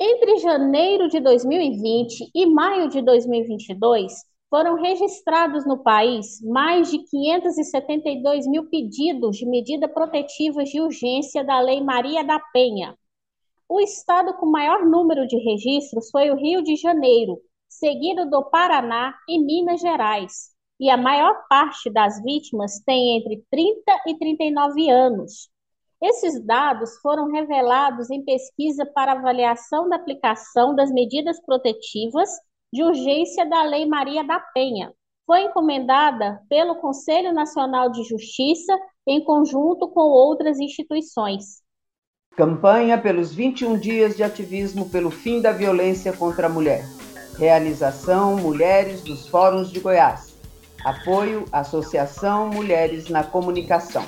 Entre janeiro de 2020 e maio de 2022, foram registrados no país mais de 572 mil pedidos de medida protetiva de urgência da Lei Maria da Penha, o estado com maior número de registros foi o Rio de Janeiro, seguido do Paraná e Minas Gerais. E a maior parte das vítimas tem entre 30 e 39 anos. Esses dados foram revelados em pesquisa para avaliação da aplicação das medidas protetivas de urgência da Lei Maria da Penha. Foi encomendada pelo Conselho Nacional de Justiça em conjunto com outras instituições. Campanha pelos 21 dias de ativismo pelo fim da violência contra a mulher. Realização Mulheres dos Fóruns de Goiás. Apoio Associação Mulheres na Comunicação.